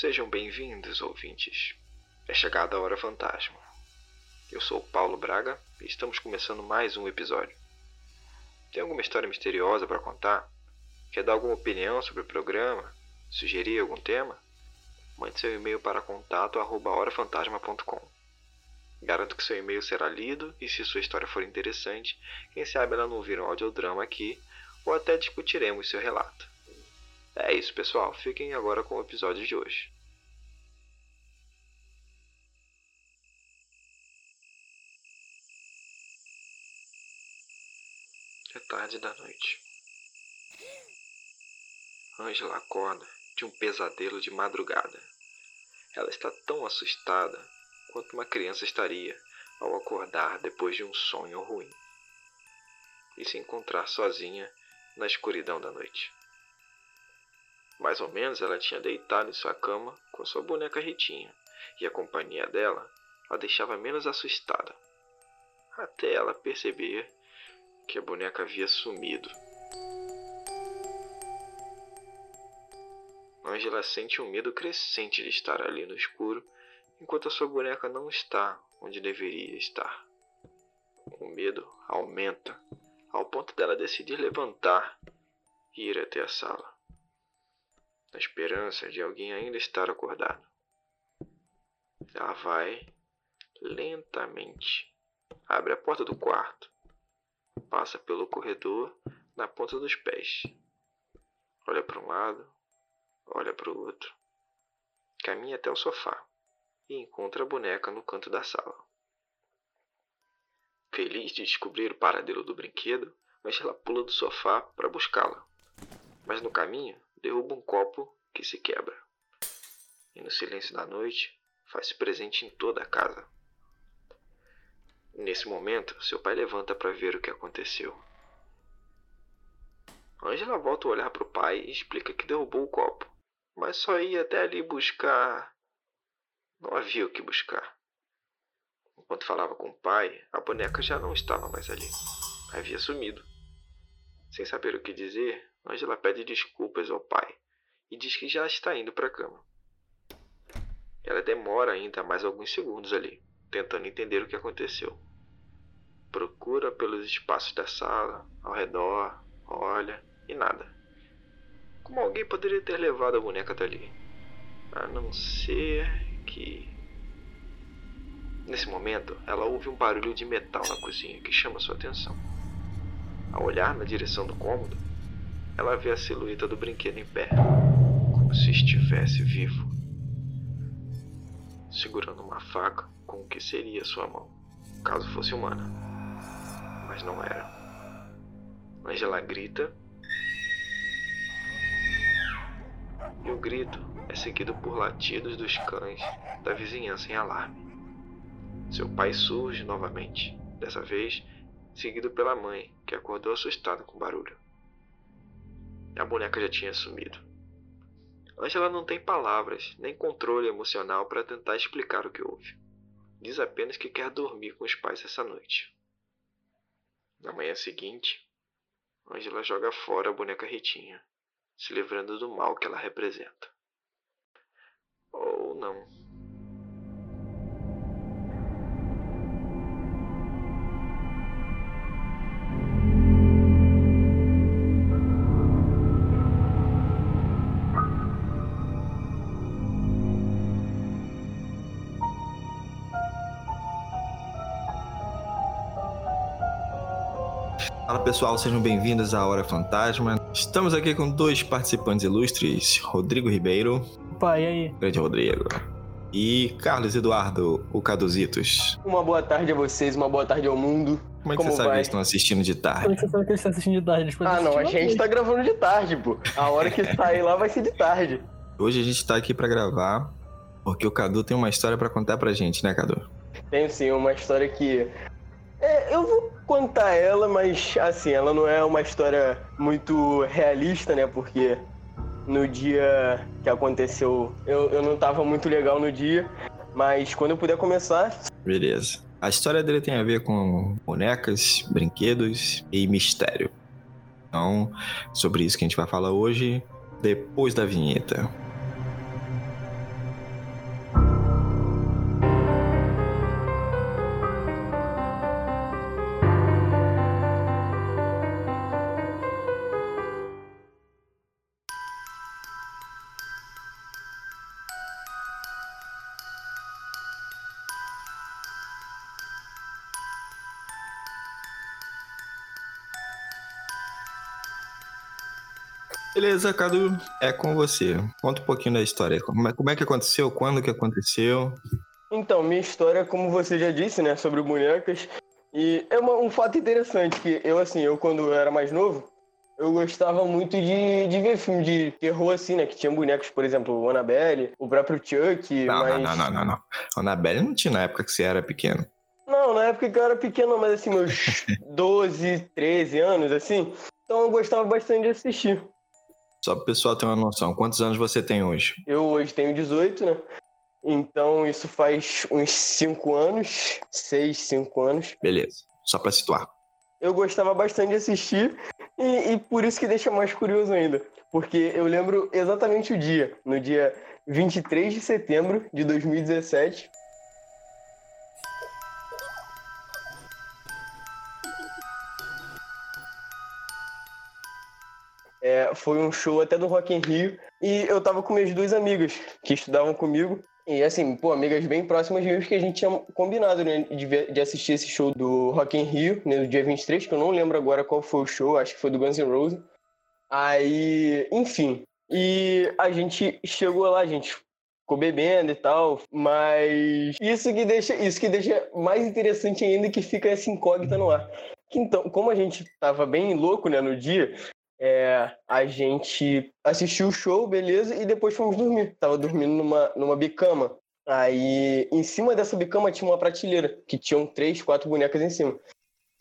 Sejam bem-vindos, ouvintes. É chegada a hora fantasma. Eu sou Paulo Braga e estamos começando mais um episódio. Tem alguma história misteriosa para contar? Quer dar alguma opinião sobre o programa? Sugerir algum tema? Mande seu e-mail para contato@horafantasma.com. Garanto que seu e-mail será lido e se sua história for interessante, quem sabe ela não vira um audiodrama aqui ou até discutiremos seu relato. É isso, pessoal. Fiquem agora com o episódio de hoje. É tarde da noite. Angela acorda de um pesadelo de madrugada. Ela está tão assustada quanto uma criança estaria ao acordar depois de um sonho ruim e se encontrar sozinha na escuridão da noite. Mais ou menos ela tinha deitado em sua cama com sua boneca Ritinha, e a companhia dela a deixava menos assustada. Até ela perceber que a boneca havia sumido. Angela sente um medo crescente de estar ali no escuro, enquanto a sua boneca não está onde deveria estar. O medo aumenta, ao ponto dela decidir levantar e ir até a sala na esperança de alguém ainda estar acordado. Ela vai lentamente, abre a porta do quarto, passa pelo corredor na ponta dos pés, olha para um lado, olha para o outro, caminha até o sofá e encontra a boneca no canto da sala. Feliz de descobrir o paradelo do brinquedo, Angela pula do sofá para buscá-la. Mas no caminho, derruba um copo que se quebra. E no silêncio da noite, faz-se presente em toda a casa. Nesse momento, seu pai levanta para ver o que aconteceu. Angela volta a olhar para o pai e explica que derrubou o copo, mas só ia até ali buscar. Não havia o que buscar. Enquanto falava com o pai, a boneca já não estava mais ali. Havia sumido. Sem saber o que dizer, Angela pede desculpas ao pai e diz que já está indo para a cama. Ela demora ainda mais alguns segundos ali, tentando entender o que aconteceu. Procura pelos espaços da sala, ao redor, olha e nada. Como alguém poderia ter levado a boneca dali? A não ser que. Nesse momento, ela ouve um barulho de metal na cozinha que chama sua atenção. Ao olhar na direção do cômodo, ela vê a silhueta do brinquedo em pé, como se estivesse vivo, segurando uma faca com o que seria sua mão, caso fosse humana. Mas não era. Angela grita. E o grito é seguido por latidos dos cães da vizinhança em alarme. Seu pai surge novamente, dessa vez seguido pela mãe, que acordou assustada com o barulho. A boneca já tinha sumido. Angela não tem palavras, nem controle emocional para tentar explicar o que houve. Diz apenas que quer dormir com os pais essa noite. Na manhã seguinte, Angela joga fora a boneca Ritinha, se livrando do mal que ela representa. Ou não. Pessoal, sejam bem-vindos à Hora Fantasma. Estamos aqui com dois participantes ilustres, Rodrigo Ribeiro. Opa, e aí? Grande Rodrigo. E Carlos Eduardo, o Caduzitos. Uma boa tarde a vocês, uma boa tarde ao mundo. Como é que Como você sabe que vai? eles estão assistindo de Como tarde? é que você sabe que eles estão assistindo de tarde? Ah, não, a gente uma tá gravando de tarde, pô. A hora que sair lá vai ser de tarde. Hoje a gente tá aqui pra gravar porque o Cadu tem uma história pra contar pra gente, né, Cadu? Tenho sim uma história que. É, eu vou contar ela, mas assim, ela não é uma história muito realista, né? Porque no dia que aconteceu, eu, eu não tava muito legal no dia. Mas quando eu puder começar, Beleza. A história dele tem a ver com bonecas, brinquedos e mistério. Então, sobre isso que a gente vai falar hoje, depois da vinheta. Beleza, Cadu, é com você. Conta um pouquinho da história. Como é, como é que aconteceu? Quando que aconteceu? Então, minha história, como você já disse, né, sobre bonecas. E é uma- um fato interessante que eu, assim, eu quando era mais novo, eu gostava muito de, de ver filme de terror, assim, né? Que tinha bonecos, por exemplo, o Annabelle, o próprio Chuck, Não, mas... não, não, não, não, não. A Anabelle não tinha na época que você era pequeno. Não, na época que eu era pequeno, mas assim, meus 12, 13 anos, assim. Então eu gostava bastante de assistir. Só pro pessoal ter uma noção. Quantos anos você tem hoje? Eu hoje tenho 18, né? Então isso faz uns 5 anos, 6, 5 anos. Beleza. Só pra situar. Eu gostava bastante de assistir e, e por isso que deixa mais curioso ainda. Porque eu lembro exatamente o dia, no dia 23 de setembro de 2017. É, foi um show até do Rock in Rio e eu tava com minhas duas amigas que estudavam comigo. E assim, pô, amigas bem próximas minhas que a gente tinha combinado, né, de, ver- de assistir esse show do Rock in Rio, né, no dia 23, que eu não lembro agora qual foi o show, acho que foi do Guns N' Roses. Aí, enfim, e a gente chegou lá, a gente ficou bebendo e tal, mas isso que deixa, isso que deixa mais interessante ainda que fica essa incógnita no ar. Que então, como a gente tava bem louco, né, no dia, é, a gente assistiu o show, beleza, e depois fomos dormir. Tava dormindo numa, numa bicama. Aí, em cima dessa bicama tinha uma prateleira, que tinham três, quatro bonecas em cima.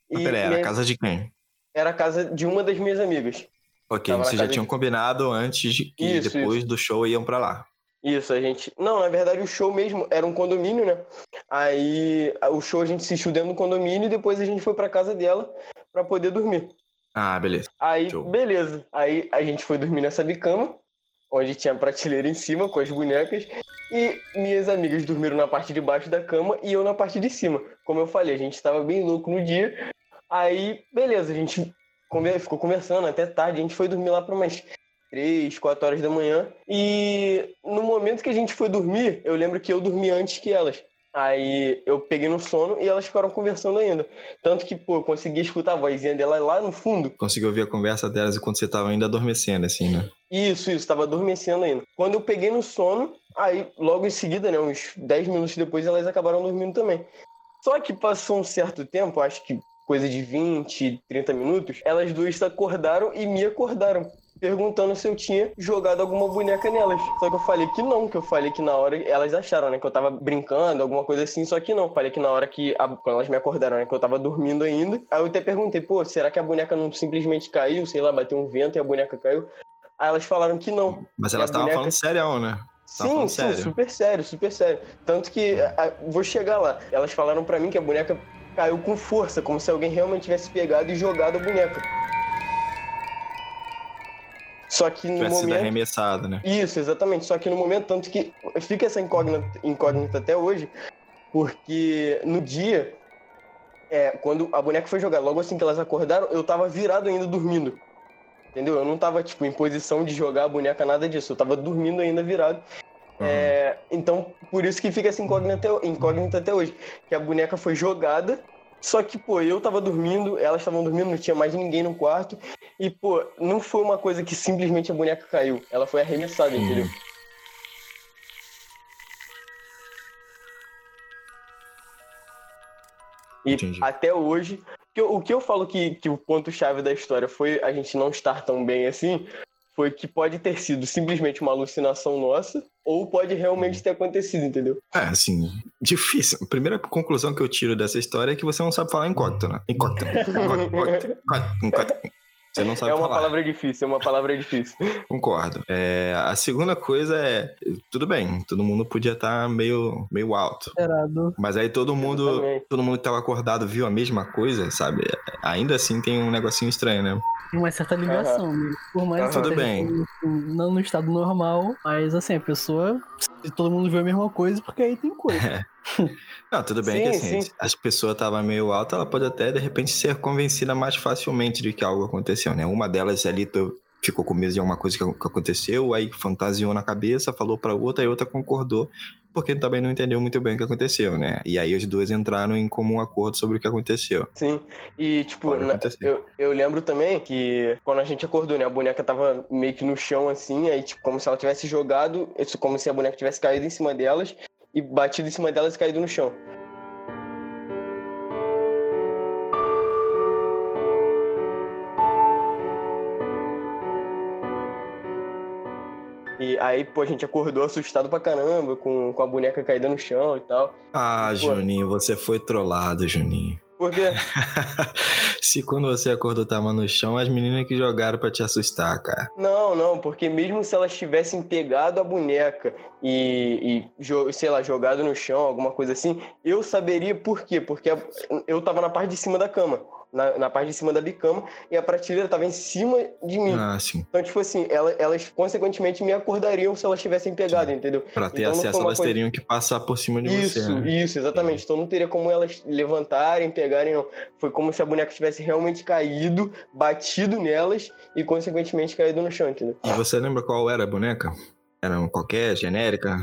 Mas peraí, era minha- a casa de quem? era a casa de uma das minhas amigas. Ok, Tava vocês já tinham de- combinado antes de que Isso, depois do show iam pra lá. Isso, a gente. Não, na verdade o show mesmo era um condomínio, né? Aí o show a gente assistiu dentro do condomínio e depois a gente foi pra casa dela pra poder dormir. Ah, beleza. Aí, Show. beleza. Aí a gente foi dormir nessa bicama, onde tinha a prateleira em cima com as bonecas. E minhas amigas dormiram na parte de baixo da cama e eu na parte de cima. Como eu falei, a gente tava bem louco no dia. Aí, beleza, a gente ficou conversando até tarde. A gente foi dormir lá para umas 3, 4 horas da manhã. E no momento que a gente foi dormir, eu lembro que eu dormi antes que elas. Aí eu peguei no sono e elas ficaram conversando ainda. Tanto que, pô, eu consegui escutar a vozinha dela lá no fundo. Conseguiu ouvir a conversa delas enquanto você tava ainda adormecendo, assim, né? Isso, isso, tava adormecendo ainda. Quando eu peguei no sono, aí logo em seguida, né, uns 10 minutos depois, elas acabaram dormindo também. Só que passou um certo tempo, acho que coisa de 20, 30 minutos, elas duas acordaram e me acordaram. Perguntando se eu tinha jogado alguma boneca nelas. Só que eu falei que não, que eu falei que na hora elas acharam, né? Que eu tava brincando, alguma coisa assim, só que não. Falei que na hora que. a- quando elas me acordaram, né? Que eu tava dormindo ainda. Aí eu até perguntei, pô, será que a boneca não simplesmente caiu? Sei lá, bateu um vento e a boneca caiu. Aí elas falaram que não. Mas elas estavam boneca- falando sério, né? Sim, sim, sério? super sério, super sério. Tanto que a- vou chegar lá. Elas falaram pra mim que a boneca caiu com força, como se alguém realmente tivesse pegado e jogado a boneca. Só que no momento. arremessado, né? Isso, exatamente. Só que no momento, tanto que fica essa incógnita, incógnita até hoje, porque no dia, é, quando a boneca foi jogada, logo assim que elas acordaram, eu tava virado ainda dormindo. Entendeu? Eu não tava, tipo, em posição de jogar a boneca, nada disso. Eu tava dormindo ainda virado. É, então, por isso que fica essa incógnita incógnita até hoje. Que a boneca foi jogada, só que, pô, eu tava dormindo, elas estavam dormindo, não tinha mais ninguém no quarto. E, pô, não foi uma coisa que simplesmente a boneca caiu. Ela foi arremessada, Uhum. entendeu? E Entendi. até hoje, o que eu falo que, que o ponto-chave da história foi a gente não estar tão bem assim, foi que pode ter sido simplesmente uma alucinação nossa, ou pode realmente ter acontecido, entendeu? É, assim, difícil. A primeira conclusão que eu tiro dessa história é que você não sabe falar incógnito, né? Incógnito. Incógnito. incógnito, incógnito. Você não sabe É uma falar. palavra difícil, é uma palavra difícil. Concordo. É, a segunda coisa é, tudo bem, todo mundo podia estar meio, meio alto. Esperado. Mas aí todo mundo, todo mundo que tava acordado viu a mesma coisa, sabe? Ainda assim tem um negocinho estranho, né? Tem uma certa ligação, né? Por mais que Aham. Tudo bem. Não no estado normal, mas assim, a pessoa. Se todo mundo vê a mesma coisa, porque aí tem coisa. Não, tudo bem que Sim, assim, sim. as pessoas estavam meio alta, ela pode até de repente ser convencida mais facilmente de que algo aconteceu, né? Uma delas ali to- ficou com medo de alguma coisa que, que aconteceu, aí fantasiou na cabeça, falou pra outra, e outra concordou. Porque também não entendeu muito bem o que aconteceu, né? E aí as duas entraram em comum acordo sobre o que aconteceu. Sim. E, tipo, na- eu, eu lembro também que quando a gente acordou, né? A boneca tava meio que no chão, assim, aí, tipo, como se ela tivesse jogado, como se a boneca tivesse caído em cima delas e batido em cima delas e caído no chão. E aí, pô, a gente acordou assustado pra caramba, com, com a boneca caída no chão e tal. Ah, Pô. Juninho, você foi trollado, Juninho. Porque, Se quando você acordou tava no chão, as meninas que jogaram pra te assustar, cara. não, não, porque mesmo se elas tivessem pegado a boneca e, e sei lá, jogado no chão, alguma coisa assim, eu saberia por quê. Porque eu tava na parte de cima da cama, na, na parte de cima da bicama, e a prateleira tava em cima de mim. Ah, sim. Então, tipo assim, ela- elas consequentemente me acordariam se elas tivessem pegado, entendeu? Pra ter Então acesso, elas coisa- teriam que passar por cima de Isso, você. Né? isso, exatamente. Então não teria como elas levantarem, pegarem, não. Foi como se a boneca tivesse realmente caído, batido nelas e, consequentemente, caído no chão, entendeu? E você lembra qual era a boneca? Era qualquer, genérica?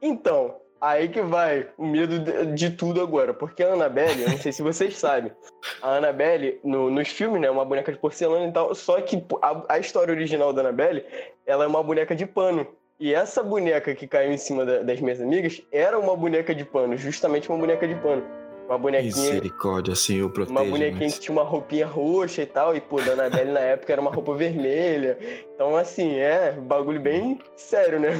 Então, aí que vai o medo de, de tudo agora. Porque a Annabelle, eu não sei se vocês sabem, a Annabelle, no- nos filmes, né, é uma boneca de porcelana e tal, só que a, a história original da Annabelle, ela é uma boneca de pano. E essa boneca que caiu em cima da- das minhas amigas era uma boneca de pano, justamente uma boneca de pano. Uma bonequinha Misericórdia, Senhor, Uma proteja. bonequinha que tinha uma roupinha roxa e tal, e pô, da Annabelle na época era uma roupa vermelha. Então, assim, é bagulho bem sério, né?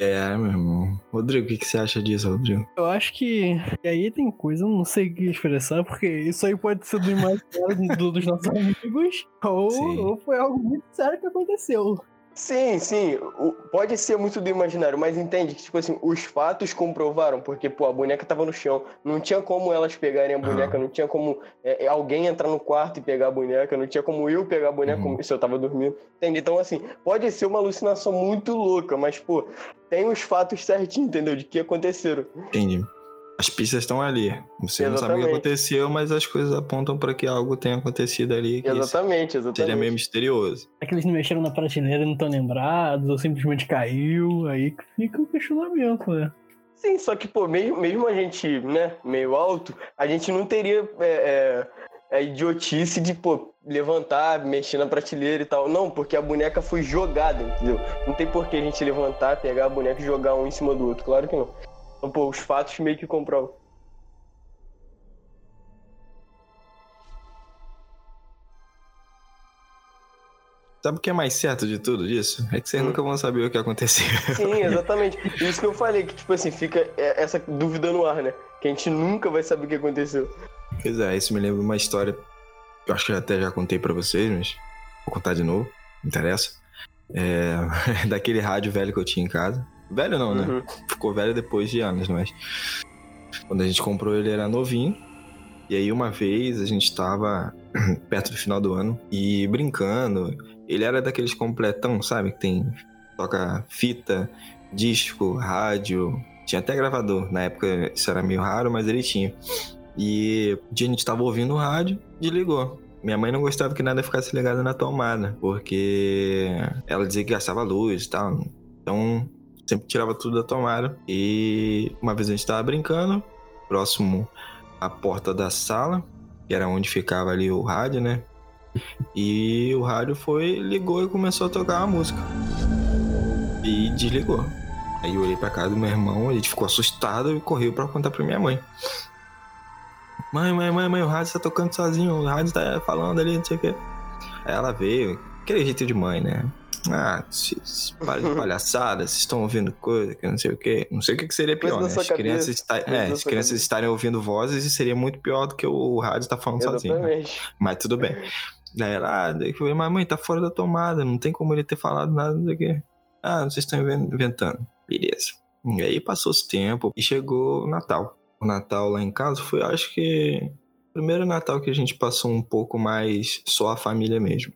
É, meu irmão. Rodrigo, o que, que você acha disso, Rodrigo? Eu acho que e aí tem coisa, eu não sei o que expressar, porque isso aí pode ser do imaginário do- dos nossos amigos, ou, ou foi algo muito sério que aconteceu. Sim, sim, o- pode ser muito do imaginário, mas entende que, tipo assim, os fatos comprovaram, porque, pô, a boneca tava no chão, não tinha como elas pegarem a boneca, não tinha como é, alguém entrar no quarto e pegar a boneca, não tinha como eu pegar a boneca Uhum. se eu tava dormindo, entende? Então, assim, pode ser uma alucinação muito louca, mas, pô, tem os fatos certinhos, entendeu? De que aconteceram. Entendi. As pistas estão ali. Você não sabe o que Exatamente. aconteceu, mas as coisas apontam pra que algo tenha acontecido ali. Exatamente, exatamente. seria meio misterioso. É que eles não mexeram na prateleira e não estão lembrados, ou simplesmente caiu, aí que fica o questionamento, né? Sim, só que, pô, mesmo, mesmo a gente, né, meio alto, a gente não teria é, é, a idiotice de, pô, levantar, mexer na prateleira e tal. Não, porque a boneca foi jogada, entendeu? Não tem por que a gente levantar, pegar a boneca e jogar um em cima do outro, claro que não. Então, pô, os fatos meio que comprovam. Sabe o que é mais certo de tudo disso? É que vocês Hum. nunca vão saber o que aconteceu. Sim, exatamente. Isso que eu falei, que, tipo assim, fica é, essa dúvida no ar, né? Que a gente nunca vai saber o que aconteceu. Pois é, isso me lembra uma história que eu acho que eu até já contei pra vocês, mas vou contar de novo, não interessa. É, daquele rádio velho que eu tinha em casa. Velho não, né? Uhum. Ficou velho depois de anos, mas. Quando a gente comprou ele era novinho. E aí uma vez a gente tava perto do final do ano e brincando. Ele era daqueles completão, sabe? Que tem. Toca fita, disco, rádio. Tinha até gravador. Na época isso era meio raro, mas ele tinha. E um dia a gente tava ouvindo o rádio, desligou. Minha mãe não gostava que nada ficasse ligado na tomada, porque ela dizia que gastava luz e tal. Então, sempre tirava tudo da tomada. E uma vez a gente tava brincando, próximo à porta da sala, que era onde ficava ali o rádio, né? E o rádio foi, ligou e começou a tocar uma música. E desligou. Aí eu olhei pra casa do meu irmão, ele ficou assustado e correu pra contar pra minha mãe. Mãe, mãe, mãe, mãe, o rádio tá tocando sozinho, o rádio tá falando ali, não sei o quê. Aí ela veio, aquele jeito de mãe, né? Ah, se, se para de palhaçada, vocês estão ouvindo coisa que não sei o quê. Não sei o que, que seria pior, né? As crianças, coisa é, as crianças estarem ouvindo vozes e seria muito pior do que o rádio tá falando sozinho. né? Exatamente. Mas tudo bem. Daí ela, ah, falei, mas mãe, tá fora da tomada, não tem como ele ter falado nada, não sei o quê. Ah, vocês estão inven- inventando. Beleza. E aí passou esse tempo e chegou o Natal. O Natal lá em casa foi, acho que, o primeiro Natal que a gente passou um pouco mais só a família mesmo.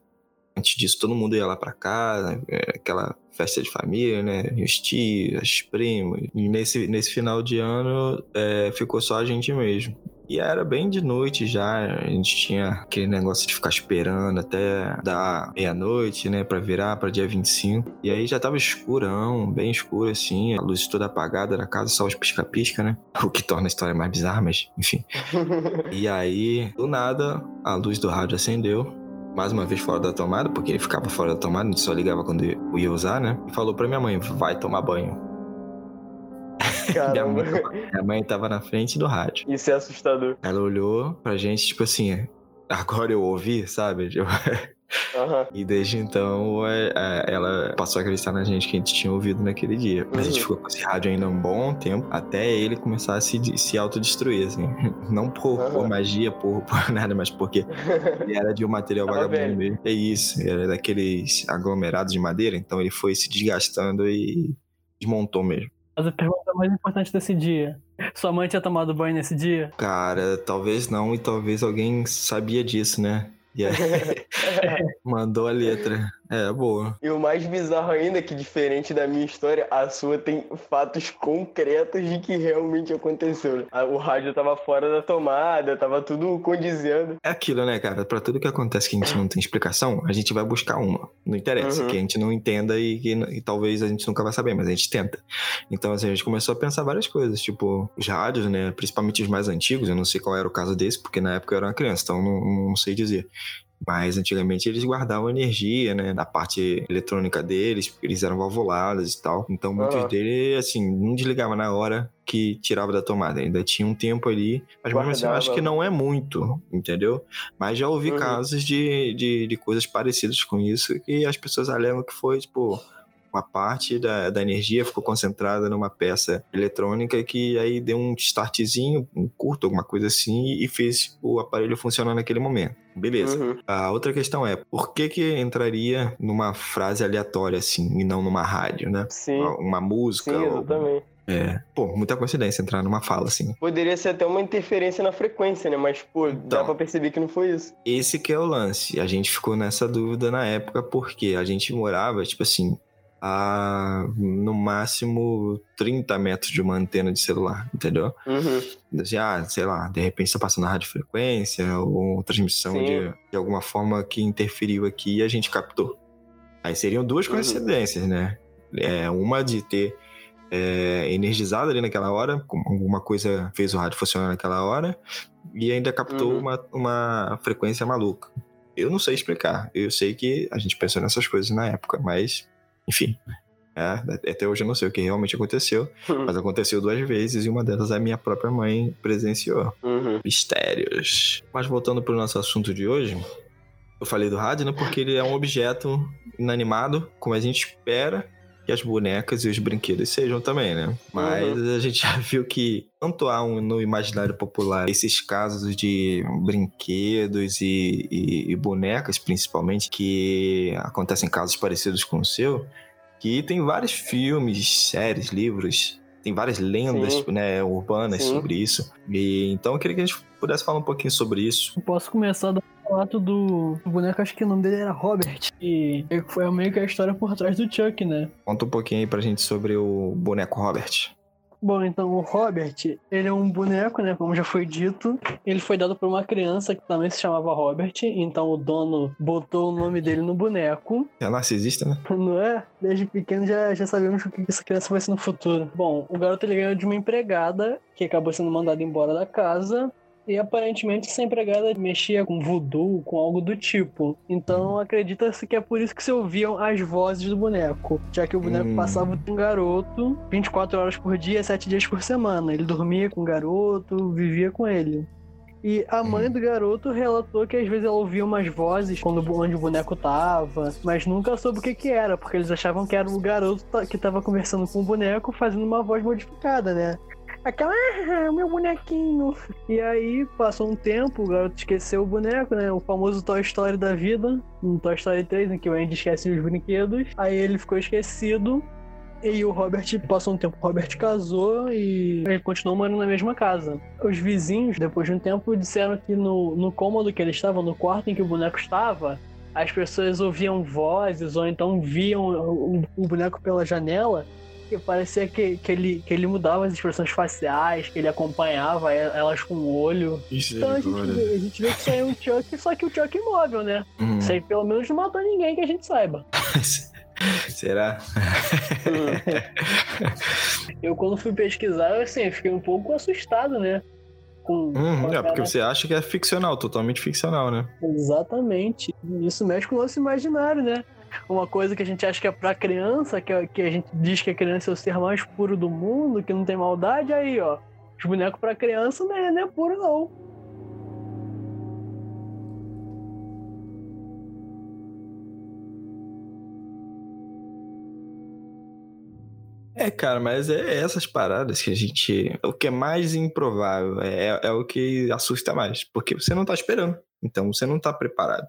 Antes disso, todo mundo ia lá pra casa, é, aquela festa de família, né? Os tios, as primas. E nesse, nesse final de ano, é, ficou só a gente mesmo. E era bem de noite já, a gente tinha aquele negócio de ficar esperando até dar meia-noite, né, pra virar pra dia 25. E aí já tava escurão, bem escuro assim, a luz toda apagada da casa, só os pisca-pisca, né? O que torna a história mais bizarra, mas enfim. E aí, do nada, a luz do rádio acendeu. Mais uma vez fora da tomada, porque ele ficava fora da tomada, a gente só ligava quando eu ia usar, né? E falou pra minha mãe: vai tomar banho. Minha mãe, minha mãe tava na frente do rádio. Isso é assustador. Ela olhou pra gente, tipo assim, agora eu ouvi, sabe? Tipo, Aham. E desde então é, é, ela passou a acreditar na gente que a gente tinha ouvido naquele dia. Mas a gente Uhum. ficou com esse rádio ainda um bom tempo até ele começar a se, se autodestruir, assim. Não por, por Aham. magia, por, por nada, mas porque ele era de um material vagabundo mesmo. É isso, era daqueles aglomerados de madeira, então ele foi se desgastando e desmontou mesmo. Mas a pergunta mais importante desse dia. Sua mãe tinha tomado banho nesse dia? Cara, talvez não, e talvez alguém sabia disso, né? E aí mandou a letra. É, boa. E o mais bizarro ainda é que, diferente da minha história, a sua tem fatos concretos de que realmente aconteceu. A- O rádio tava fora da tomada, tava tudo condizendo. É aquilo, né, cara? Pra tudo que acontece que a gente não tem explicação, a gente vai buscar uma. Não interessa, Uhum. que a gente não entenda e que e talvez a gente nunca vai saber, mas a gente tenta. Então, assim, a gente começou a pensar várias coisas, tipo, os rádios, né? Principalmente os mais antigos, eu não sei qual era o caso desse, porque na época eu era uma criança, então não, não sei dizer. Mas antigamente eles guardavam energia, né? Da parte eletrônica deles, porque eles eram valvulados e tal. Então muitos Aham. deles, assim, não desligava na hora que tirava da tomada. Ainda tinha um tempo ali. Mas mesmo assim, eu acho que não é muito, entendeu? Mas já ouvi Uhum. casos de, de, de coisas parecidas com isso que as pessoas alegam que foi, tipo, uma parte da, da energia ficou concentrada numa peça eletrônica que aí deu um startzinho, um curto, alguma coisa assim, e fez o aparelho funcionar naquele momento. Beleza. Uhum. A outra questão é, por que que entraria numa frase aleatória assim, e não numa rádio, né? Sim, Uma música. sim, ou- exatamente. É. Pô, muita coincidência entrar numa fala assim. Poderia ser até uma interferência na frequência, né? Mas, pô, dá Então. pra perceber que não foi isso. Esse que é o lance. A gente ficou nessa dúvida na época porque a gente morava, tipo assim, a no máximo 30 metros de uma antena de celular, entendeu? Uhum. Assim, ah, sei lá, de repente está passando na radiofrequência ou transmissão Sim. de, de alguma forma que interferiu aqui e a gente captou. Aí seriam duas Uhum. coincidências, né? É, uma de ter é, energizado ali naquela hora, alguma coisa fez o rádio funcionar naquela hora, e ainda captou Uhum. uma, uma frequência maluca. Eu não sei explicar. Eu sei que a gente pensou nessas coisas na época, mas, enfim. é, até hoje eu não sei o que realmente aconteceu, mas aconteceu duas vezes e uma delas a minha própria mãe presenciou. Uhum. Mistérios. Mas voltando para o nosso assunto de hoje, eu falei do rádio, né? Porque ele é um objeto inanimado, como a gente espera que as bonecas e os brinquedos sejam também, né? Mas a gente já viu que tanto há um, no imaginário popular esses casos de brinquedos e, e- e bonecas, principalmente, que acontecem casos parecidos com o seu, que tem vários filmes, séries, livros, tem várias lendas Sim. né, urbanas Sim. sobre isso. E, então eu queria que a gente pudesse falar um pouquinho sobre isso. Eu posso começar do relato do boneco, acho que o nome dele era Robert. E foi meio que a história por trás do Chuck, né? Conta um pouquinho aí pra gente sobre o boneco Robert. Bom, então o Robert, ele é um boneco, né? Como já foi dito. Ele foi dado por uma criança que também se chamava Robert. Então o dono botou o nome dele no boneco. É narcisista, né? Não é? Desde pequeno já, já sabemos o que essa criança vai ser no futuro. Bom, o garoto ele ganhou de uma empregada que acabou sendo mandada embora da casa. E aparentemente essa empregada mexia com voodoo, com algo do tipo. Então acredita-se que é por isso que se ouviam as vozes do boneco. Já que o boneco Hum. passava com o garoto 24 horas por dia, 7 dias por semana. Ele dormia com o garoto, vivia com ele. E a mãe do garoto relatou que às vezes ela ouvia umas vozes quando onde o boneco tava, mas nunca soube o que que era, porque eles achavam que era o garoto que tava conversando com o boneco fazendo uma voz modificada, né? Aquela, ah, meu bonequinho. E aí, passou um tempo, o garoto esqueceu o boneco, né? O famoso Toy Story da vida, no Toy Story 3, em que o Andy esquece os brinquedos. Aí ele ficou esquecido. E o Robert passou um tempo, o Robert casou e ele continuou morando na mesma casa. Os vizinhos, depois de um tempo, disseram que no, no cômodo que ele estava, no quarto em que o boneco estava, as pessoas ouviam vozes ou então viam o, o boneco pela janela que parecia que, que, ele, que ele mudava as expressões faciais, que ele acompanhava elas com o olho. Então a gente, vê, a gente vê que isso é um Chuck, só que o Chuck imóvel, né? Hum. Isso aí pelo menos não matou ninguém que a gente saiba. Será? eu quando fui pesquisar, assim, fiquei um pouco assustado, né? Com, hum, com é, porque você acha que é ficcional, totalmente ficcional, né? Exatamente. Isso mexe com o nosso imaginário, né? Uma coisa que a gente acha que é pra criança, que, é, que a gente diz que a criança é o ser mais puro do mundo, que não tem maldade, aí, ó. Os bonecos pra criança não é, não é puro, não. É, cara, mas é essas paradas que a gente. O que é mais improvável, é, é o que assusta mais. Porque você não tá esperando. Então você não tá preparado.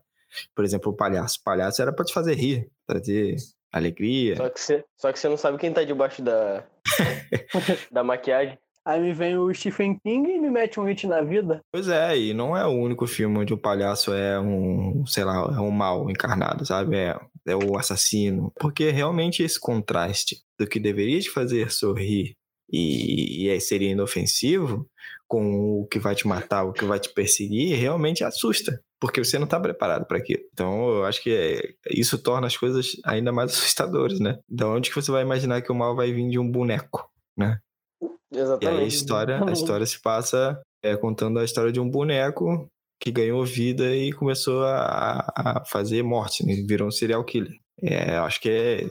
Por exemplo, o palhaço. O palhaço era pra te fazer rir, trazer alegria. Só que você, só que você não sabe quem tá debaixo da, da maquiagem. Aí me vem o Stephen King e me mete um hit na vida. Pois é, e não é o único filme onde o palhaço é um, sei lá, é um mal encarnado, sabe? É, é o assassino. Porque realmente esse contraste do que deveria te fazer sorrir e, e seria inofensivo, com o que vai te matar, o que vai te perseguir, realmente assusta, porque você não está preparado para aquilo. Então, eu acho que é, isso torna as coisas ainda mais assustadoras, né? Da onde que você vai imaginar que o mal vai vir de um boneco, né? Exatamente. E aí a história, a história se passa é, contando a história de um boneco que ganhou vida e começou a, a fazer morte, né? virou um serial killer. É, acho que é,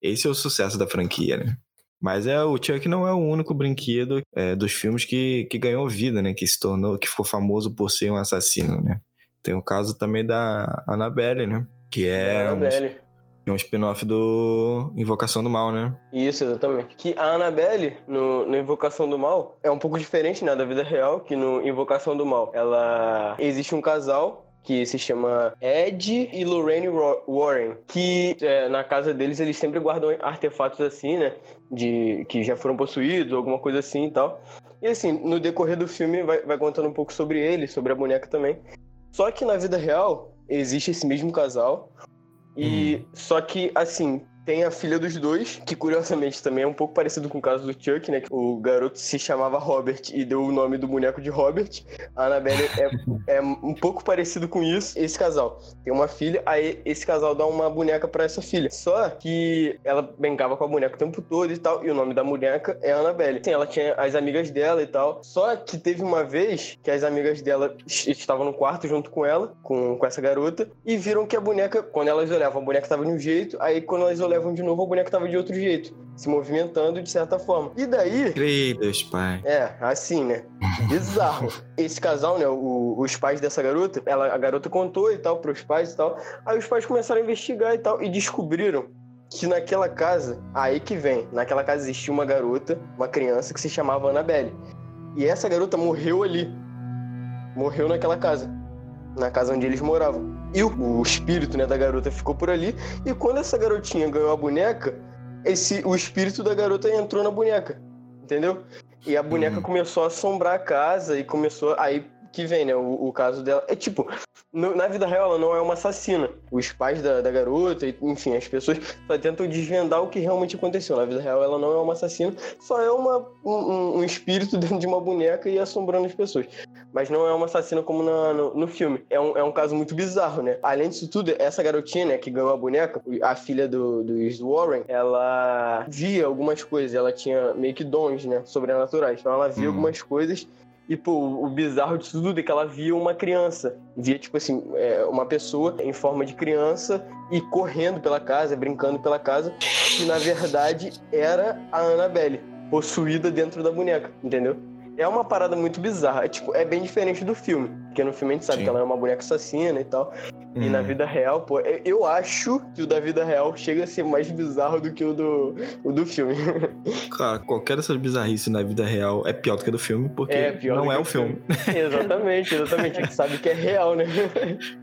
esse é o sucesso da franquia, né? Mas é o Chuck não é o único brinquedo é, dos filmes que, que ganhou vida, né? Que se tornou, que ficou famoso por ser um assassino, né? Tem o caso também da Annabelle, né? Que é Annabelle. um, um spin-off do Invocação do Mal, né? Isso, exatamente. Que a Annabelle, no, no Invocação do Mal, é um pouco diferente né, da vida real, que no Invocação do Mal, ela existe um casal que se chama Ed e Lorraine Warren, que é, na casa deles eles sempre guardam artefatos assim, né, de que já foram possuídos, alguma coisa assim e tal. E assim, no decorrer do filme vai, vai contando um pouco sobre ele, sobre a boneca também. Só que na vida real existe esse mesmo casal e hum. só que assim tem a filha dos dois, que curiosamente também é um pouco parecido com o caso do Chuck, né? O garoto se chamava Robert e deu o nome do boneco de Robert. A Annabelle é, é um pouco parecido com isso. Esse casal tem uma filha, aí esse casal dá uma boneca para essa filha. Só que ela brincava com a boneca o tempo todo e tal, e o nome da boneca é Annabelle. Sim, ela tinha as amigas dela e tal. Só que teve uma vez que as amigas dela estavam no quarto junto com ela, com, com essa garota, e viram que a boneca, quando elas olhavam, a boneca tava de um jeito, aí quando elas levam de novo, o boneco tava de outro jeito, se movimentando de certa forma. E daí. Credos, pai. É, assim, né? Bizarro. Esse casal, né? O, os pais dessa garota, ela, a garota contou e tal pros pais e tal. Aí os pais começaram a investigar e tal, e descobriram que naquela casa, aí que vem, naquela casa existia uma garota, uma criança que se chamava Annabelle. E essa garota morreu ali. Morreu naquela casa. Na casa onde eles moravam. E o, o espírito né, da garota ficou por ali. E quando essa garotinha ganhou a boneca, esse, o espírito da garota entrou na boneca. Entendeu? E a boneca uhum. começou a assombrar a casa e começou. Aí que vem, né? O, o caso dela. É tipo, no, na vida real ela não é uma assassina. Os pais da, da garota, enfim, as pessoas só tentam desvendar o que realmente aconteceu. Na vida real ela não é uma assassina, só é uma, um, um espírito dentro de uma boneca e assombrando as pessoas. Mas não é uma assassina como na, no, no, filme. É um, é um caso muito bizarro, né? Além disso tudo, essa garotinha, né, que ganhou a boneca, a filha do, do Warren, ela via algumas coisas, ela tinha meio que dons, né, sobrenaturais. Então ela via hum. algumas coisas e, pô, o bizarro de tudo é que ela via uma criança. Via, tipo assim, é, uma pessoa em forma de criança e correndo pela casa, brincando pela casa. Que, na verdade, era a Annabelle, possuída dentro da boneca, entendeu? É uma parada muito bizarra. É, tipo, é bem diferente do filme. Porque no filme a gente sabe Sim. que ela é uma boneca assassina e tal. Hum. E na uhum. vida real, pô, eu acho que o da vida real chega a ser mais bizarro do que o do, o do filme. Cara, qualquer dessas bizarrices na vida real é pior do que a do filme, porque é não é o filme. filme. exatamente, exatamente. A gente sabe que é real, né?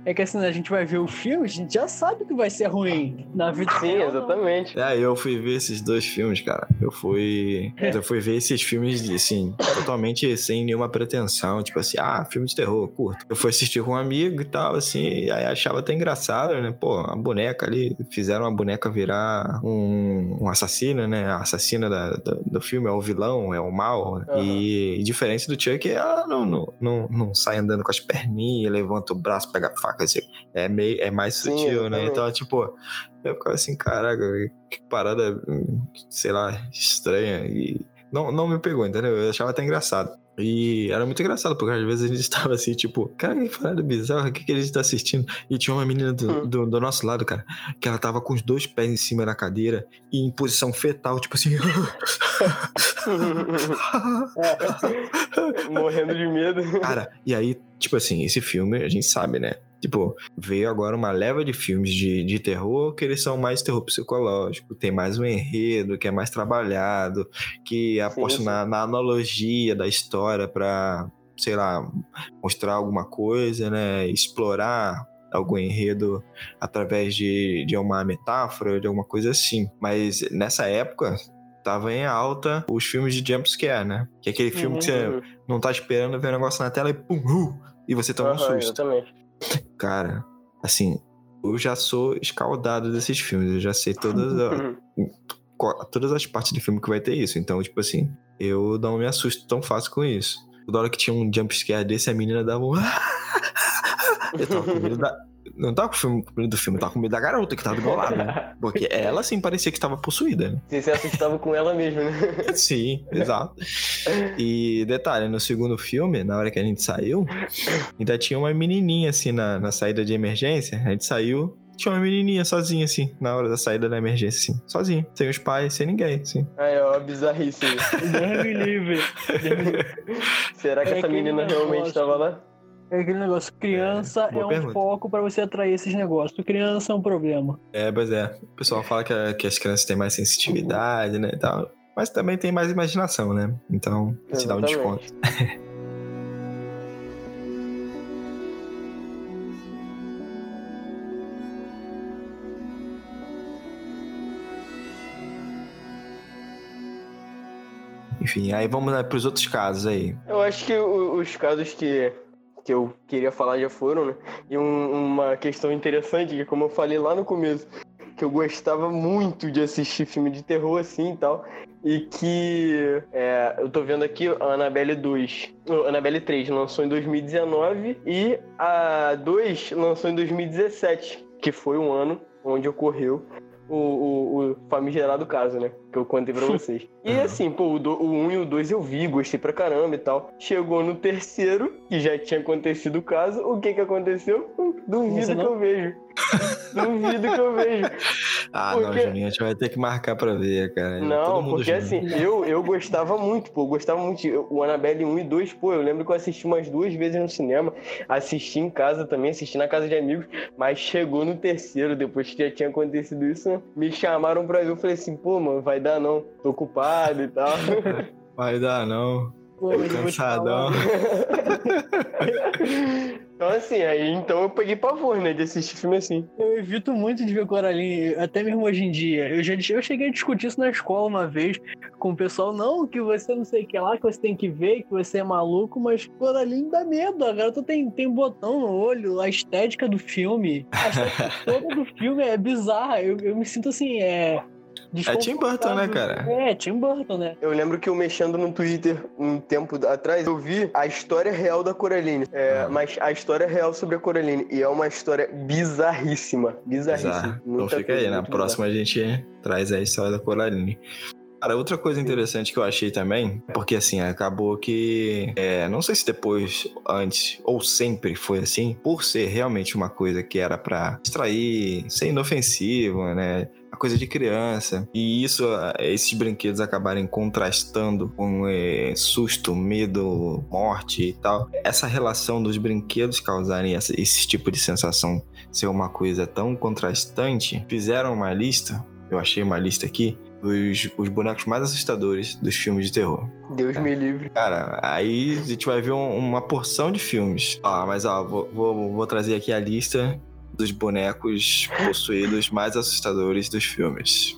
É que assim, a gente vai ver o filme, a gente já sabe que vai ser ruim. Na vida Sim, real, exatamente. Não. É, eu fui ver esses dois filmes, cara. Eu fui. Eu fui ver esses filmes, assim, totalmente sem nenhuma pretensão, tipo assim, ah, filme de terror, curto. Eu fui assistir com um amigo e tal, assim, e aí achava até engraçado, né? Pô, a boneca ali, fizeram a boneca virar um, um assassino, né? A assassina da, da, do filme é o vilão, é o mal. Uhum. E, e, diferente do Chuck, ela não, não, não, não, sai andando com as perninhas, levanta o braço, pega a faca, assim. É, meio, é mais Sim, sutil, né? Então, tipo, eu ficava assim, caraca, que parada, sei lá, estranha. E não, não me pegou, entendeu? Eu achava até engraçado. E era muito engraçado, porque às vezes a gente estava assim, tipo, cara, que parada bizarra, o que, que a gente tá assistindo? E tinha uma menina do, hum. do, do, nosso lado, cara, que ela tava com os dois pés em cima da cadeira e em posição fetal, tipo assim. Morrendo de medo. Cara, e aí, tipo assim, esse filme, a gente sabe, né? Tipo, veio agora uma leva de filmes de, de terror que eles são mais terror psicológico, tem mais um enredo, que é mais trabalhado, que aposta na, na analogia da história para, sei lá, mostrar alguma coisa, né? Explorar algum enredo através de, de uma metáfora, de alguma coisa assim. Mas nessa época, tava em alta os filmes de jumpscare, né? Que é aquele filme uhum. que você uhum. não tá esperando ver um negócio na tela e pum, uh, e você toma uhum, um susto. Exatamente. Cara, assim, eu já sou escaldado desses filmes, eu já sei todas, a, todas as partes do filme que vai ter isso. Então, tipo assim, eu não me assusto tão fácil com isso. Toda hora que tinha um jumpscare desse, a menina dava um. eu tava com medo da não tava com medo do filme, tava com medo da garota que tava do meu lado, né? Porque ela, assim, parecia que tava possuída, né? Você se assustava com ela mesmo, né? Sim, exato. E detalhe, no segundo filme, na hora que a gente saiu, ainda tinha uma menininha, assim, na, na saída de emergência. A gente saiu, tinha uma menininha sozinha, assim, na hora da saída da emergência, assim. Sozinha. Sem os pais, sem ninguém, assim. Ah, é uma bizarrice. Deus me livre. Será que é essa menina realmente estava lá? É aquele negócio, criança é, é um pergunta. foco para você atrair esses negócios. Criança é um problema. É, pois é. O pessoal fala que, a, que as crianças têm mais sensitividade, né, e tal. Mas também tem mais imaginação, né? Então, Exatamente. se dá um desconto. Enfim, aí vamos né, para os outros casos aí. Eu acho que os casos que que eu queria falar já foram, né? E um, uma questão interessante, que como eu falei lá no começo, que eu gostava muito de assistir filme de terror assim e tal. E que é, eu tô vendo aqui a Annabelle 2, a Annabelle 3 lançou em 2019 e a 2 lançou em 2017, que foi um ano onde ocorreu o, o, o famigerado caso, né? Que eu contei pra vocês. E assim, pô, o, do, o 1 e o 2 eu vi, gostei pra caramba e tal. Chegou no terceiro, que já tinha acontecido o caso, o que que aconteceu? Duvido que eu vejo. Duvido que eu vejo. Ah, porque... não, Juninho, a gente vai ter que marcar pra ver, cara. Não, porque junto. assim, eu, eu gostava muito, pô, eu gostava muito. O Annabelle 1 e 2, pô, eu lembro que eu assisti umas duas vezes no cinema, assisti em casa também, assisti na casa de amigos, mas chegou no terceiro, depois que já tinha acontecido isso, me chamaram pra ver, eu falei assim, pô, mano, vai dar não, tô ocupado e tal. Vai dar não. Pô, cansadão. então, assim, aí então eu peguei pavor, né, de assistir filme assim. Eu evito muito de ver Coraline, até mesmo hoje em dia. Eu já eu cheguei a discutir isso na escola uma vez com o pessoal, não, que você não sei o que lá, que você tem que ver, que você é maluco, mas Coraline dá medo. A garota tem, tem botão no olho, a estética do filme, a estética toda do filme é bizarra. Eu, eu me sinto assim, é é Tim Burton, né, cara? É, Tim Burton, né? Eu lembro que eu mexendo no Twitter um tempo atrás, eu vi a história real da Coraline. É, ah. Mas a história real sobre a Coraline. E é uma história bizarríssima. Bizarríssima. Então fica aí, na próxima bizarra. a gente traz a história da Coraline. Cara, outra coisa interessante que eu achei também, porque assim, acabou que. É, não sei se depois, antes, ou sempre foi assim, por ser realmente uma coisa que era para distrair, ser inofensivo, né? Coisa de criança. E isso, esses brinquedos acabarem contrastando com é, susto, medo, morte e tal. Essa relação dos brinquedos causarem essa, esse tipo de sensação ser uma coisa tão contrastante, fizeram uma lista. Eu achei uma lista aqui os, os bonecos mais assustadores dos filmes de terror. Deus me livre. Cara, aí a gente vai ver um, uma porção de filmes. Ah, mas ó, vou, vou, vou trazer aqui a lista dos bonecos possuídos mais assustadores dos filmes.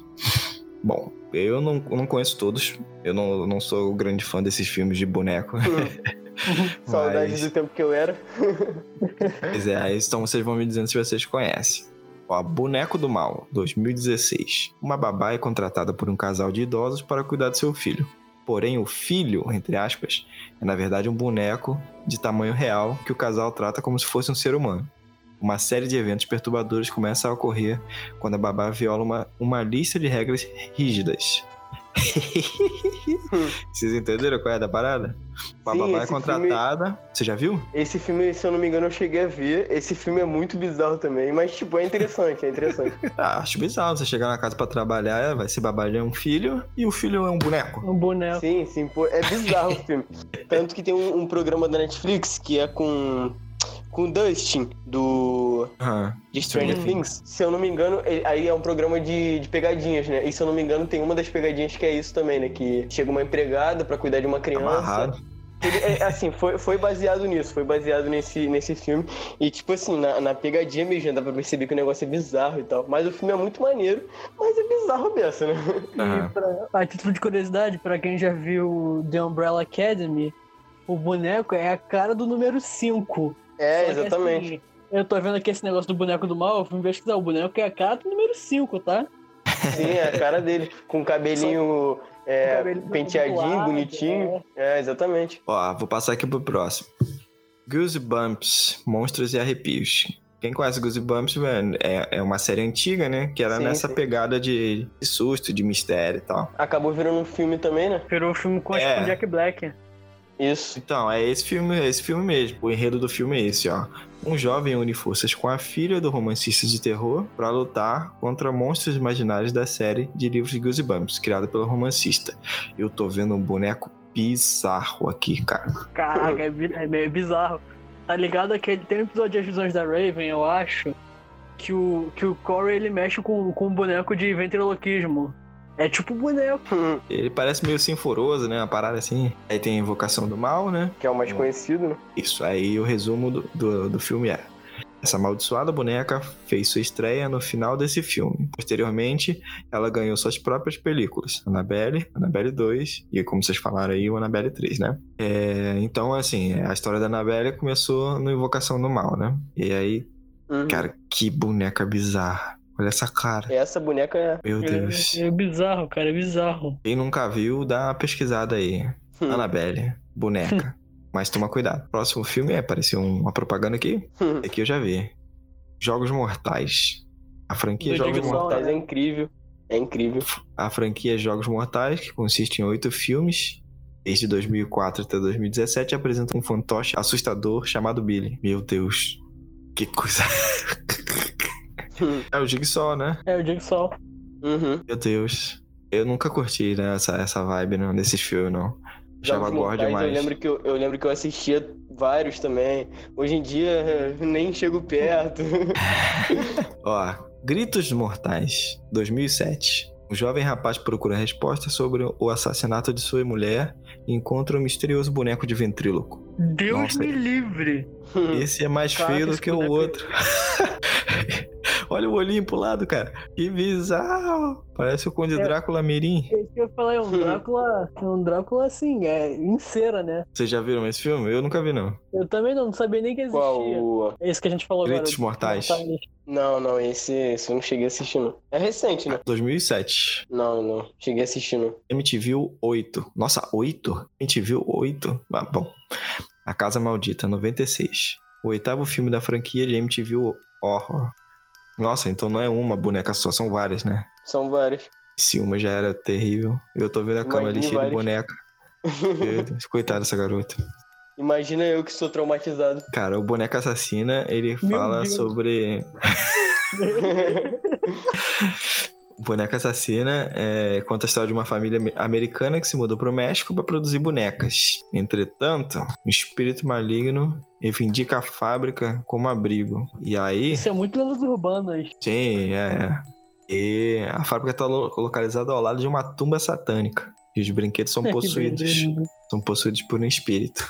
Bom, Eu não, não conheço todos. Eu não, não sou grande fã desses filmes de boneco. Saudade Mas- do tempo que eu era. Pois é, então vocês vão me dizendo se vocês conhecem. Ó, Boneco do Mal, 2016. Uma babá é contratada por um casal de idosos para cuidar do seu filho. Porém, o filho, entre aspas, é na verdade um boneco de tamanho real que o casal trata como se fosse um ser humano. Uma série de eventos perturbadores começa a ocorrer quando a babá viola uma, uma lista de regras rígidas. Vocês entenderam qual é da parada? A Sim, babá é esse filme- contratada. Você já viu? Esse filme, se eu não me engano, eu cheguei a ver. Esse filme é muito bizarro também, mas, tipo, é interessante, é interessante. Ah, acho bizarro você chegar na casa pra trabalhar, vai ser babá é um filho e o filho é um boneco. Um boneco. sim, sim, pô, é bizarro o filme. Tanto que tem um, um programa da Netflix que é com. Com o Dustin, do. Aham. de Stranger Sim. Things. Se eu não me engano, ele- aí é um programa de, de pegadinhas, né? E se eu não me engano, tem uma das pegadinhas que é isso também, né? Que chega uma empregada pra cuidar de uma criança. Amarrado. Ele, é, assim, foi, foi baseado nisso, foi baseado nesse, nesse filme. E, tipo assim, na, na pegadinha mesmo, dá pra perceber que o negócio é bizarro e tal. Mas o filme é muito maneiro, mas é bizarro dessa, né? E pra, a título de curiosidade, pra quem já viu The Umbrella Academy, o boneco é a cara do número 5. É, Só que, exatamente. assim, eu tô vendo aqui esse negócio do boneco do mal, eu fui pesquisar. O boneco é a cara do número 5, tá? Sim, é a cara dele, com o cabelinho é, Com o cabelo penteadinho, do lado, bonitinho. É, exatamente. Ó, vou passar aqui pro próximo. Goosebumps, Monstros e Arrepios. Quem conhece Goosebumps, mano, é, é uma série antiga, né? Que era Sim, nessa sim. pegada de, de susto, de mistério e tal. Acabou virando um filme também, né? Virou um filme com, É. com Jack Black. Isso. Então, é esse filme, é esse filme mesmo. O enredo do filme é esse, ó. Um jovem une forças com a filha do romancista de terror para lutar contra monstros imaginários da série de livros de Goosebumps, criada pelo romancista. Eu tô vendo um boneco bizarro aqui, cara. Caraca, é, é meio bizarro. Tá ligado aquele. Tem um episódio de As Visões da Raven, eu acho, que o, que o Corey ele mexe com, com um boneco de ventriloquismo. É tipo boneco. Ele parece meio sinforoso, né? Uma parada assim. Aí tem a Invocação do Mal, né? que é o mais conhecido, né? Isso, aí o resumo do, do, do filme é. Essa amaldiçoada boneca fez sua estreia no final desse filme. Posteriormente, ela ganhou suas próprias películas. Annabelle, Annabelle 2 e, como vocês falaram aí, o Annabelle 3, né? É, então, assim, a história da Annabelle começou no Invocação do Mal, né? E aí, Uhum. cara, que boneca bizarra. Olha essa cara. Essa boneca é. Meu Deus. É, é bizarro, cara, é bizarro. Quem nunca viu, dá uma pesquisada aí. Hum. Annabelle, boneca. Mas toma cuidado. Próximo filme é, apareceu uma propaganda aqui. Hum. Aqui eu já vi. Jogos Mortais. A franquia Do Jogos. Mortais é incrível. É incrível. A franquia Jogos Mortais, que consiste em oito filmes, desde 2004 até 2017, apresenta um fantoche assustador chamado Billy. Meu Deus. Que coisa. é o Jigsaw, né? É, digo só. Uhum. Meu Deus. Eu nunca curti, né, essa, essa vibe não, desses filmes, não. Achava Jogos Mortais, demais. Eu lembro, que eu, eu lembro que eu assistia vários também. Hoje em dia nem chego perto. Ó, Gritos Mortais, 2007. Um jovem rapaz procura resposta sobre o assassinato de sua mulher e encontra um misterioso boneco de ventríloco. Deus Nossa. me livre. Esse é mais feio do que o boneco- outro. Olha o olhinho pro lado, cara. Que bizarro. Parece o Conde É. Drácula Mirim. Esse que eu falei, é um Drácula. É um Drácula assim, é em cera, né? Vocês já viram esse filme? Eu nunca vi, não. Eu também não, não sabia nem que existia. Qual? Esse que a gente falou Gritos agora. Mortais. Não, não, esse, esse eu não cheguei a assistir, não. É recente, né? 2007. Não, não. Cheguei a assistir, não. MTV 8. Nossa, 8? MTV 8? Ah, bom. A Casa Maldita, 96. O oitavo filme da franquia de MTV Horror. Nossa, então não é uma boneca só, são várias, né? São vários. Se uma já era terrível. Eu tô vendo a cama ali cheia de várias. boneca. Coitada dessa garota. Imagina eu que sou traumatizado. Cara, o boneco assassina, ele Meu fala Deus. sobre. O boneco assassina é, conta a história de uma família ame- americana que se mudou para o México para produzir bonecas. Entretanto, um espírito maligno reivindica a fábrica como abrigo. E aí, Isso é muito lendas urbanas. sim, é. E a fábrica está localizada ao lado de uma tumba satânica. E os brinquedos são possuídos. são possuídos por um espírito.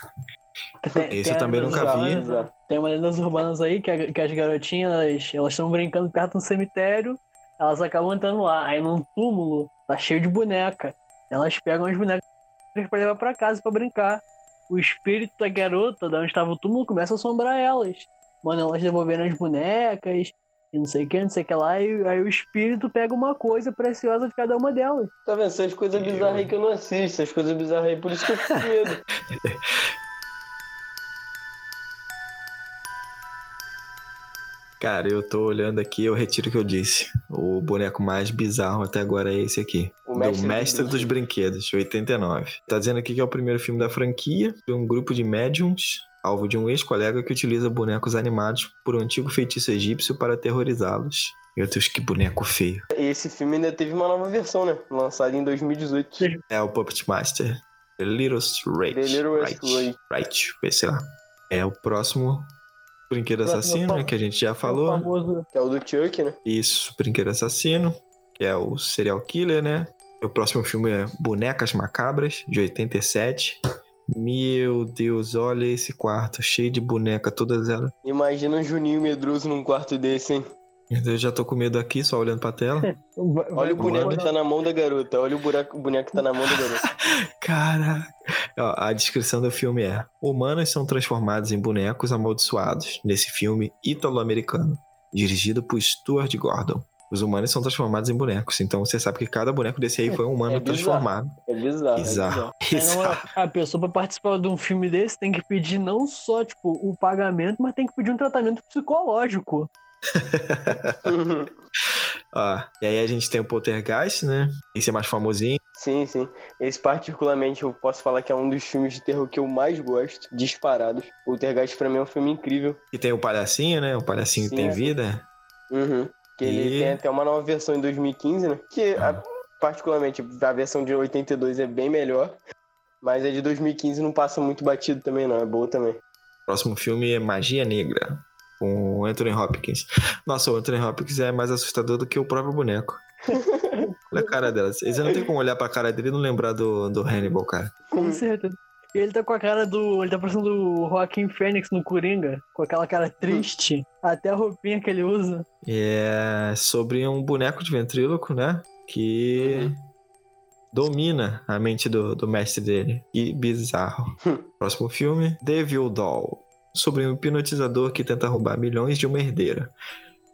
Tem- Esse eu tem também lendas nunca vi. Tem uma lendas urbanas aí que, a- que as garotinhas elas estão brincando perto de um cemitério, elas acabam entrando lá. Aí num túmulo tá cheio de boneca. Elas pegam as bonecas pra levar pra casa pra brincar. O espírito da garota, da onde estava o túmulo, começa a assombrar elas. Mano, elas devolveram as bonecas, e não sei o que, não sei o que lá, e aí o espírito pega uma coisa preciosa de cada uma delas. Tá vendo? Essas coisas bizarras aí que eu não assisto, essas coisas bizarras aí, por isso que eu fico com medo. Cara, eu tô olhando aqui, eu retiro o que eu disse. O boneco mais bizarro até agora é esse aqui. O do mestre, Mestre dos Brinquedos, 89. Tá dizendo aqui que é o primeiro filme da franquia, de um grupo de médiums, alvo de um ex-colega que utiliza bonecos animados por um antigo feitiço egípcio para aterrorizá-los. Meu Deus, que boneco feio. Esse filme ainda teve uma nova versão, né? Lançada em 2018. É o Puppet Master. The Little Right. The Little right. Right. Right. Sei lá. É o próximo Brinquedo Assassino, né, que a gente já O falou. famoso Que é o do Chuck, né? Isso, Brinquedo Assassino, que é o serial killer, né? O próximo filme é Bonecas Macabras, de 87. Meu Deus, olha esse quarto, cheio de boneca, todas elas. Imagina um Juninho medroso num quarto desse, hein? Eu já tô com medo aqui, só olhando pra tela. Olha o boneco que tá na mão da garota. Olha o, buraco, o boneco que tá na mão da garota. Cara, Ó, a descrição do filme é: Humanos são transformados em bonecos amaldiçoados nesse filme ítalo-americano, dirigido por Stuart Gordon. Os humanos são transformados em bonecos, então você sabe que cada boneco desse aí foi um humano É transformado. É bizarro. É Bizarro. Moral, Bizarro. a pessoa pra participar de um filme desse tem que pedir não só, tipo, o pagamento, mas tem que pedir um tratamento psicológico. Ó, e aí a gente tem o Poltergeist, né? Esse é mais famosinho. sim, sim. Esse particularmente eu posso falar que é um dos filmes de terror que eu mais gosto, disparados. O Tergast pra mim é um filme incrível. E tem o Palhacinho, né? O Palhacinho Sim, tem é. vida. Uhum. Que ele E- tem até uma nova versão em 2015, né? Que a- particularmente a versão de 82 é bem melhor. Mas a de 2015 não passa muito batido também, não. É boa também. Próximo filme é Magia Negra, com o Anthony Hopkins. Nossa, o Anthony Hopkins é mais assustador do que o próprio boneco. Olha a cara dela. Você não tem como olhar pra cara dele e não lembrar do, do Hannibal, cara. Com certeza. E ele tá com a cara do. Ele tá parecendo o Joaquim Fênix no Coringa, com aquela cara triste. Até a roupinha que ele usa. É sobre um boneco de ventríloco, né? Que domina a mente do, do mestre dele. Que bizarro. Próximo filme: Devil Doll. Sobre um hipnotizador que tenta roubar milhões de uma herdeira.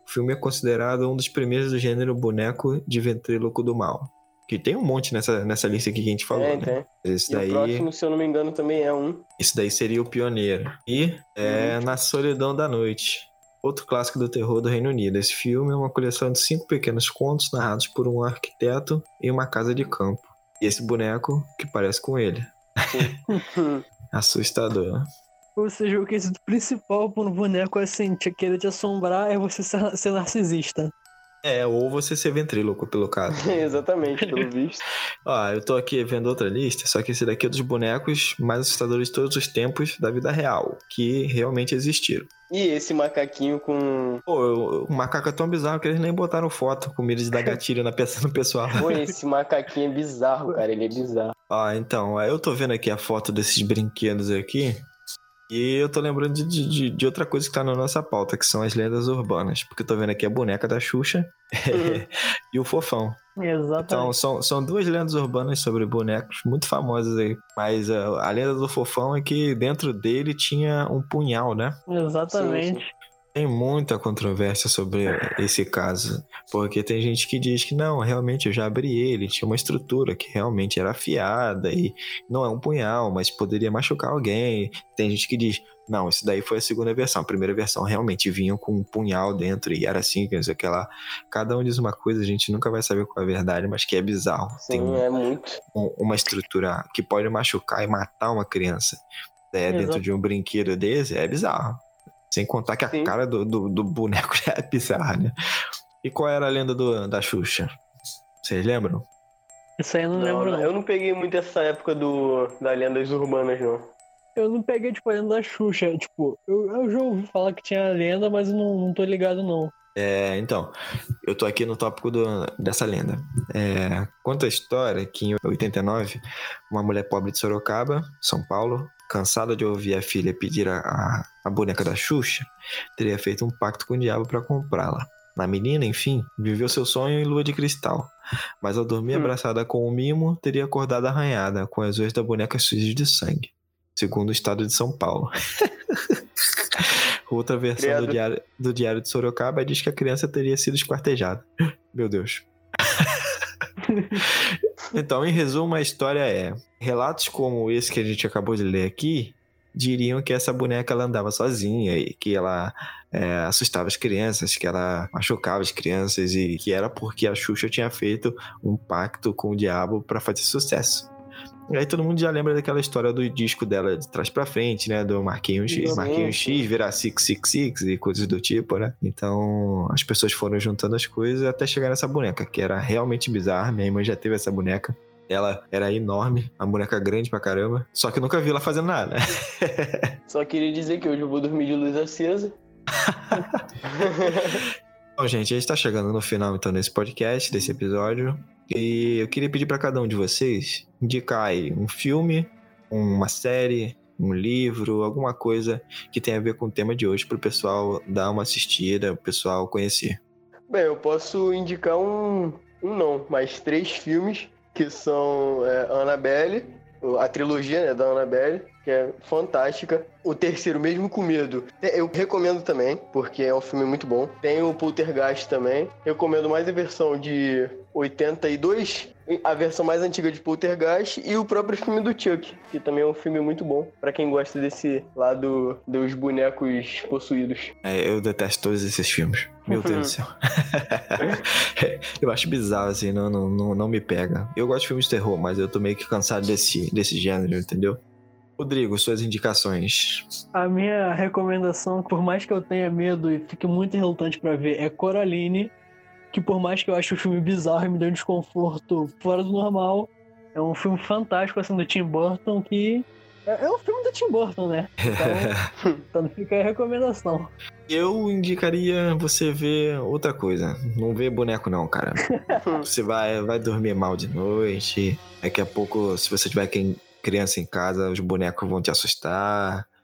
O filme é considerado um dos primeiros do gênero boneco de ventríloco do mal. Que tem um monte nessa, nessa lista aqui que a gente falou, é, né? tem. Esse E daí, o próximo, se eu não me engano, também é um. esse daí seria o pioneiro. E é Na Solidão da Noite. Outro clássico do terror do Reino Unido. Esse filme é uma coleção de cinco pequenos contos narrados por um arquiteto em uma casa de campo. E esse boneco que parece com ele. Assustador. Ou seja, o quesito principal pro boneco é assim, te querer te assombrar é você ser, ser narcisista. É, ou você ser ventríloco, pelo caso. Exatamente, pelo visto. Ó, eu tô aqui vendo outra lista, só que esse daqui é dos bonecos mais assustadores de todos os tempos da vida real, que realmente existiram. E esse macaquinho com. Pô, o macaco é tão bizarro que eles nem botaram foto com medo de dar gatilho na peça no pessoal. Pô, esse macaquinho é bizarro, cara. Ele é bizarro. Ah, então, eu tô vendo aqui a foto desses brinquedos aqui. E eu tô lembrando de, de, de outra coisa que tá na nossa pauta, que são as lendas urbanas. Porque eu tô vendo aqui a boneca da Xuxa Uhum. e o Fofão. Exatamente. Então, são, são duas lendas urbanas sobre bonecos muito famosas aí. Mas ah, a lenda do Fofão é que dentro dele tinha um punhal, né? Exatamente. Tem muita controvérsia sobre esse caso, porque tem gente que diz que não, realmente eu já abri ele, tinha uma estrutura que realmente era afiada e não é um punhal, mas poderia machucar alguém. Tem gente que diz, não, isso daí foi a segunda versão. A primeira versão realmente vinha com um punhal dentro e era assim, quer dizer, que lá. Cada um diz uma coisa, a gente nunca vai saber qual é a verdade, mas que é bizarro. Tem Sim, é muito. um- uma estrutura que pode machucar e matar uma criança é, dentro de um brinquedo desse, é bizarro. Sem contar que a Sim. cara do, do, do boneco já é bizarra, né? E qual era a lenda do, da Xuxa? Vocês lembram? Isso aí eu não, Não, lembro, não, eu não peguei muito essa época do, da lendas urbanas, não. Eu não peguei, tipo, a lenda da Xuxa. Tipo, eu, eu já ouvi falar que tinha lenda, mas eu não, não tô ligado, não. É, então, eu tô aqui no tópico do- dessa lenda. É, conta a história que em 89, uma mulher pobre de Sorocaba, São Paulo, cansada de ouvir a filha pedir a, a, a boneca da Xuxa, teria feito um pacto com o diabo para comprá-la. na menina, enfim, viveu seu sonho em lua de cristal. Mas ao dormir Hum. abraçada com o mimo, teria acordado arranhada, com as unhas da boneca sujas de sangue. Segundo o estado de São Paulo. Outra versão do Credo. diário, do diário de Sorocaba diz que a criança teria sido esquartejada. Meu Deus. então, em resumo, a história é: relatos como esse que a gente acabou de ler aqui diriam que essa boneca ela andava sozinha e que ela é, assustava as crianças, que ela machucava as crianças e que era porque a Xuxa tinha feito um pacto com o diabo para fazer sucesso. E aí todo mundo já lembra daquela história do disco dela de trás pra frente, né? Do Marquinhos X. Marquinhos X virar 666 e coisas do tipo, né? Então as pessoas foram juntando as coisas até chegar nessa boneca, que era realmente bizarra. Minha irmã já teve essa boneca. Ela era enorme, uma boneca grande pra caramba. Só que eu nunca vi ela fazendo nada. Só queria dizer que hoje eu vou dormir de luz acesa. Bom, gente, a gente tá chegando no final então desse podcast, desse episódio. E eu queria pedir pra cada um de vocês indicar aí um filme, uma série, um livro, alguma coisa que tenha a ver com o tema de hoje pro pessoal dar uma assistida, o pessoal conhecer. Bem, eu posso indicar um, um não, mas três filmes que são é, Annabelle, a trilogia né, da Annabelle, que é fantástica. O terceiro, mesmo com medo, é, eu recomendo também, porque é um filme muito bom. Tem o Poltergeist também. Recomendo mais a versão de 82, a versão mais antiga de Poltergeist e o próprio filme do Chuck, que também é um filme muito bom pra quem gosta desse lado dos bonecos possuídos. É, eu detesto todos esses filmes. Meu Deus do céu. eu acho bizarro, assim, não, não, não, não me pega. Eu gosto de filmes de terror, mas eu tô meio que cansado desse, desse gênero, entendeu? Rodrigo, suas indicações. A minha recomendação, por mais que eu tenha medo e fique muito relutante pra ver, é Coraline, que por mais que eu ache o filme bizarro e me dê um desconforto fora do normal, é um filme fantástico assim do Tim Burton que é, é um filme do Tim Burton, né? Então, então fica aí a recomendação. Eu indicaria você ver outra coisa. Não vê boneco, não, cara. Você vai, vai dormir mal de noite. Daqui a pouco, se você tiver quem- criança em casa, os bonecos vão te assustar.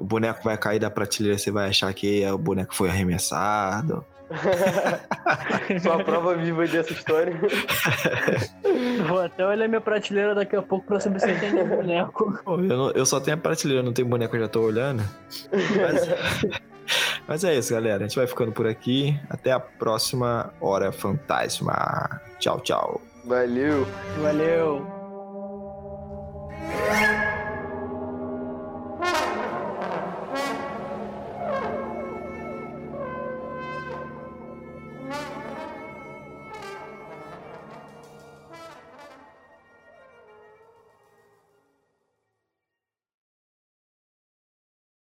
O boneco vai cair da prateleira, você vai achar que é o boneco foi arremessado. Só a prova viva dessa história. Vou até olhar minha prateleira daqui a pouco pra saber se tem nenhum boneco. Eu, não- eu só tenho a prateleira, não tenho boneco, eu já tô olhando. Mas, mas é isso, galera. A gente vai ficando por aqui. Até a próxima Hora Fantasma. Tchau, tchau. Valeu. Valeu! Yeah.